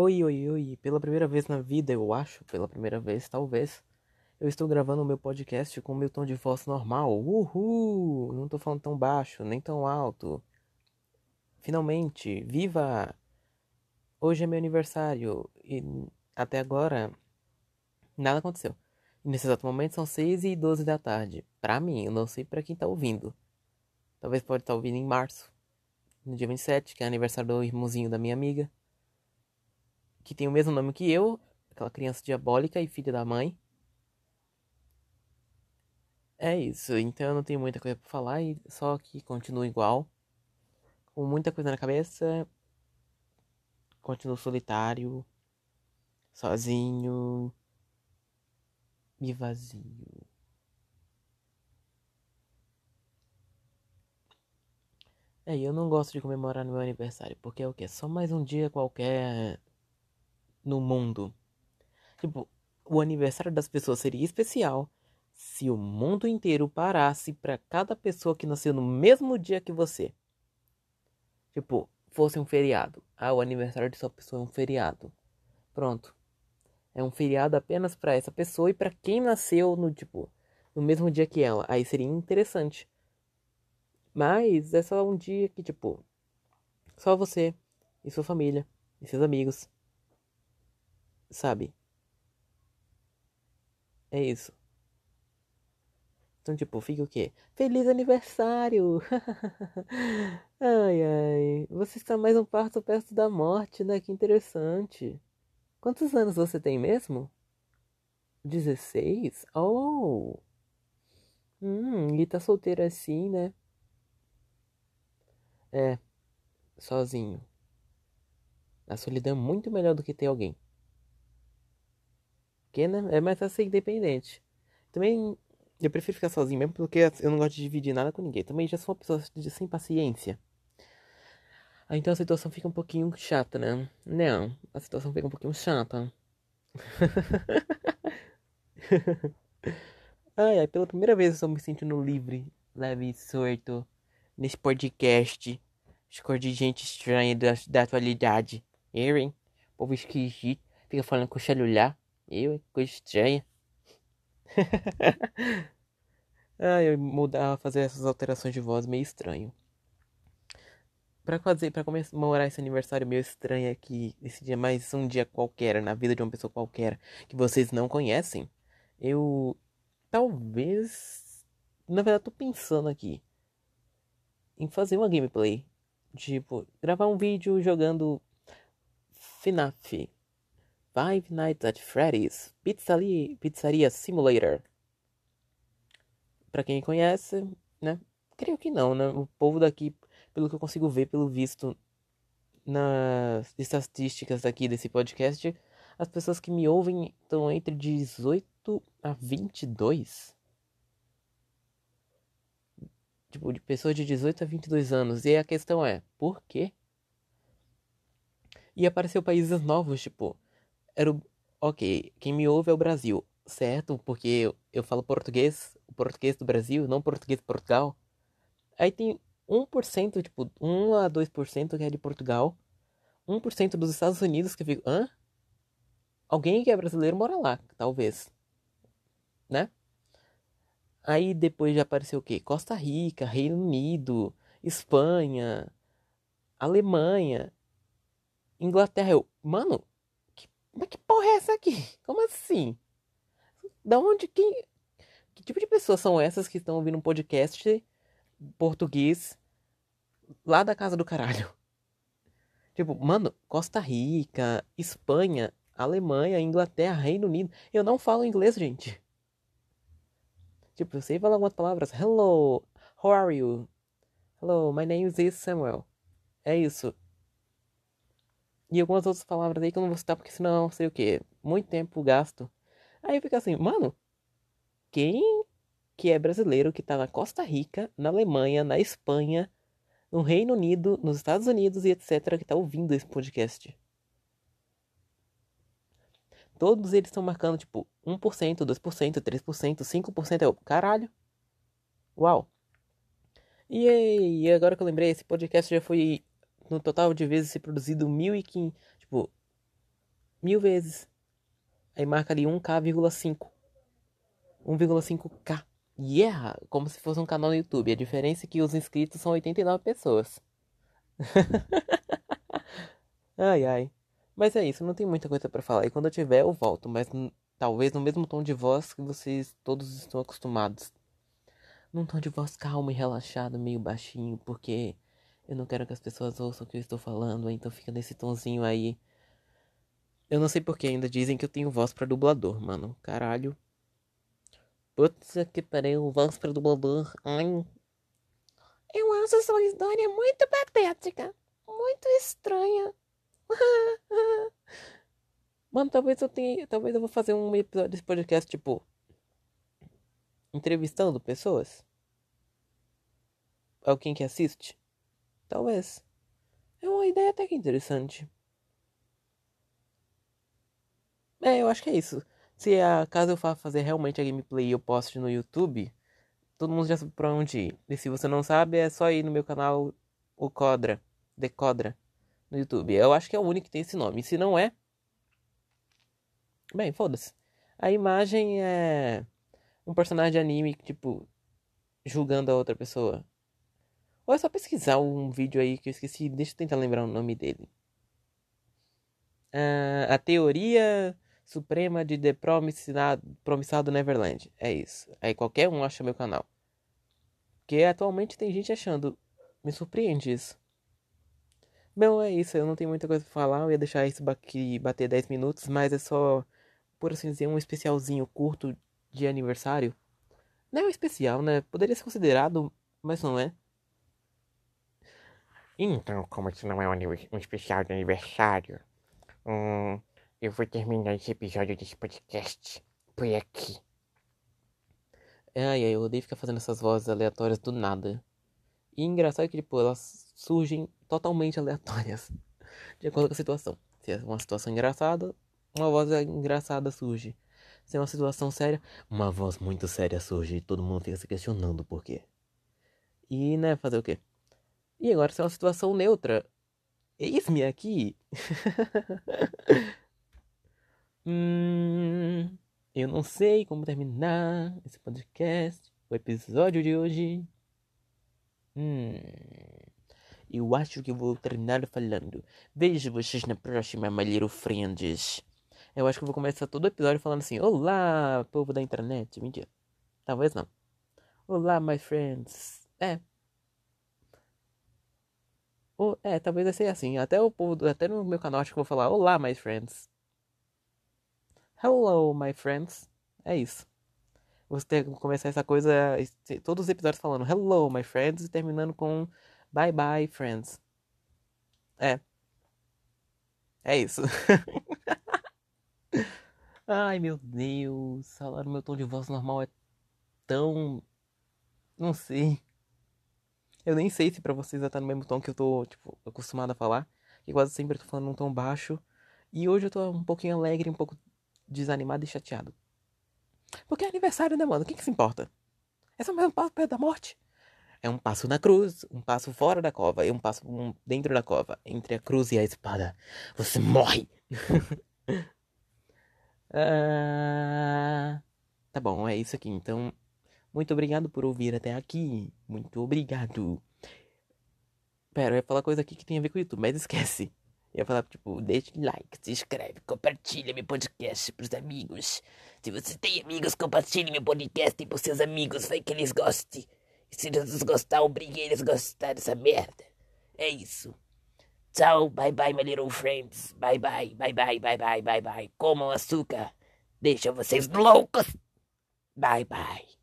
Oi, oi, oi. Pela primeira vez na vida, eu acho, pela primeira vez, talvez, eu estou gravando o meu podcast com o meu tom de voz normal. Uhul! Não tô falando tão baixo, nem tão alto. Finalmente, viva! Hoje é meu aniversário e até agora nada aconteceu. Nesse exato momento são 6 e 12 da tarde. Pra mim, eu não sei pra quem tá ouvindo. Talvez pode estar ouvindo em março, no dia 27, que é aniversário do irmãozinho da minha amiga que tem o mesmo nome que eu, aquela criança diabólica e filha da mãe. É isso, então eu não tenho muita coisa pra falar, só que continua igual. Com muita coisa na cabeça. Continuo solitário. Sozinho. E vazio. É, eu não gosto de comemorar no meu aniversário, porque é o que? Só mais um dia qualquer no mundo. Tipo, o aniversário das pessoas seria especial se o mundo inteiro parasse para cada pessoa que nasceu no mesmo dia que você. Tipo, fosse um feriado. Ah, o aniversário de sua pessoa é um feriado. Pronto. É um feriado apenas para essa pessoa e para quem nasceu no tipo no mesmo dia que ela. Aí seria interessante. Mas é só um dia que tipo só você e sua família e seus amigos Sabe? É isso. Então, tipo, fica o quê? Feliz aniversário! ai, ai. Você está mais um passo perto da morte, né? Que interessante. Quantos anos você tem mesmo? 16? Oh! Hum, e tá solteiro assim, né? É, sozinho. A solidão é muito melhor do que ter alguém. Porque, né? É mais fácil ser independente. Também eu prefiro ficar sozinho mesmo porque eu não gosto de dividir nada com ninguém. Também já sou uma pessoa sem paciência. Aí, então a situação fica um pouquinho chata, né? Não, a situação fica um pouquinho chata. ai, ai, pela primeira vez eu estou me sentindo livre, leve e solto nesse podcast. Escor de gente estranha da, da atualidade. Eu, hein? Povo esquisito. Fica falando com o celular. Eu, coisa estranha. ah, eu mudar, fazer essas alterações de voz meio estranho. Pra fazer, para comemorar esse aniversário meio estranho aqui, esse dia mais um dia qualquer, na vida de uma pessoa qualquer, que vocês não conhecem, eu talvez, na verdade, tô pensando aqui em fazer uma gameplay, tipo, gravar um vídeo jogando FNAF, Five Nights at Freddy's Pizzaria, Pizzaria Simulator. Para quem conhece, né? Creio que não, né? O povo daqui, pelo que eu consigo ver, pelo visto nas estatísticas aqui desse podcast, as pessoas que me ouvem estão entre 18 a 22. Tipo, de pessoas de 18 a 22 anos. E a questão é, por quê? E apareceu países novos, tipo, era o. Ok, quem me ouve é o Brasil, certo? Porque eu, eu falo português, o português do Brasil, não português de Portugal. Aí tem 1%, tipo, 1 a 2% que é de Portugal, 1% dos Estados Unidos que fico, hã? Alguém que é brasileiro mora lá, talvez. Né? Aí depois já apareceu o quê? Costa Rica, Reino Unido, Espanha, Alemanha, Inglaterra. Eu, mano, mas que porra é essa aqui? Como assim? Da onde quem. Que tipo de pessoas são essas que estão ouvindo um podcast português lá da casa do caralho? Tipo, mano, Costa Rica, Espanha, Alemanha, Inglaterra, Reino Unido. Eu não falo inglês, gente. Tipo, eu sei falar algumas palavras. Hello, how are you? Hello, my name is Samuel. É isso. E algumas outras palavras aí que eu não vou citar porque senão sei o que. Muito tempo gasto. Aí fica assim, mano, quem que é brasileiro que tá na Costa Rica, na Alemanha, na Espanha, no Reino Unido, nos Estados Unidos e etc. que tá ouvindo esse podcast? Todos eles estão marcando tipo 1%, 2%, 3%, 5%. É o caralho. Uau. E, e agora que eu lembrei, esse podcast já foi no total de vezes ser produzido 1.500, tipo, mil vezes. Aí marca ali 1K,5. 1,5K. Yeah! Como se fosse um canal no YouTube. A diferença é que os inscritos são 89 pessoas. ai, ai. Mas é isso, não tem muita coisa para falar. E quando eu tiver, eu volto. Mas talvez no mesmo tom de voz que vocês todos estão acostumados. Num tom de voz calmo e relaxado, meio baixinho. Porque eu não quero que as pessoas ouçam o que eu estou falando. Então fica nesse tonzinho aí. Eu não sei porque ainda dizem que eu tenho voz para dublador, mano. Caralho. Putz, que pariu, voz pra dublador. Ai. Eu acho sua história muito patética. Muito estranha. Mano, talvez eu tenha. Talvez eu vou fazer um episódio desse podcast, tipo. Entrevistando pessoas. Alguém que assiste? Talvez. É uma ideia até que interessante. É, eu acho que é isso. Se a caso eu vá fazer realmente a gameplay e eu poste no YouTube, todo mundo já sabe pra onde ir. E se você não sabe, é só ir no meu canal, o Codra, Decodra, no YouTube. Eu acho que é o único que tem esse nome. Se não é, bem, foda-se. A imagem é um personagem de anime, tipo, julgando a outra pessoa. Ou é só pesquisar um vídeo aí que eu esqueci, deixa eu tentar lembrar o nome dele. Uh, a teoria Suprema de The Promissado Neverland. É isso. Aí qualquer um acha meu canal. Porque atualmente tem gente achando. Me surpreende isso. Bom, é isso. Eu não tenho muita coisa pra falar. Eu ia deixar isso aqui bater 10 minutos. Mas é só, por assim dizer, um especialzinho curto de aniversário. Não é um especial, né? Poderia ser considerado, mas não é. Então, como isso não é um especial de aniversário, hum, eu vou terminar esse episódio desse podcast por aqui. Ai, ai, eu odeio ficar fazendo essas vozes aleatórias do nada. E engraçado que, tipo, elas surgem totalmente aleatórias. De acordo com a situação. Se é uma situação engraçada, uma voz engraçada surge. Se é uma situação séria, uma voz muito séria surge e todo mundo fica se questionando por quê. E, né, fazer o quê? E agora, se é uma situação neutra, eis-me aqui. Hum, eu não sei como terminar esse podcast, o episódio de hoje. Hum, eu acho que vou terminar falando. Vejo vocês na próxima Malheiro Friends. Eu acho que vou começar todo o episódio falando assim: Olá, povo da internet. Mentira. Talvez não. Olá, my friends. É. Oh, é, talvez vai ser assim. Até o povo, até no meu canal acho que vou falar: Olá, my friends. Hello, my friends. É isso. Você tem que começar essa coisa, todos os episódios falando Hello, my friends, e terminando com Bye bye, friends. É. É isso. Ai, meu Deus. Falar meu tom de voz normal é tão. Não sei. Eu nem sei se pra vocês já tá no mesmo tom que eu tô, tipo, acostumado a falar. Que quase sempre eu tô falando num tom baixo. E hoje eu tô um pouquinho alegre, um pouco desanimado e chateado. Porque é aniversário, né, mano? O que, que se importa? É só mais um passo perto da morte. É um passo na cruz, um passo fora da cova e um passo dentro da cova. Entre a cruz e a espada, você morre! ah, tá bom, é isso aqui. Então, muito obrigado por ouvir até aqui. Muito obrigado. Pera, eu ia falar coisa aqui que tem a ver com o YouTube, mas esquece. Eu ia falar, tipo, deixa like, se inscreve, compartilha meu podcast pros amigos. Se você tem amigos, compartilhe meu podcast pros seus amigos, vai que eles gostem. E se eles gostar, obrigue eles a gostar dessa merda. É isso. Tchau, bye bye, my little friends. Bye bye, bye bye, bye bye, bye bye. Comam açúcar. Deixa vocês loucos. Bye bye.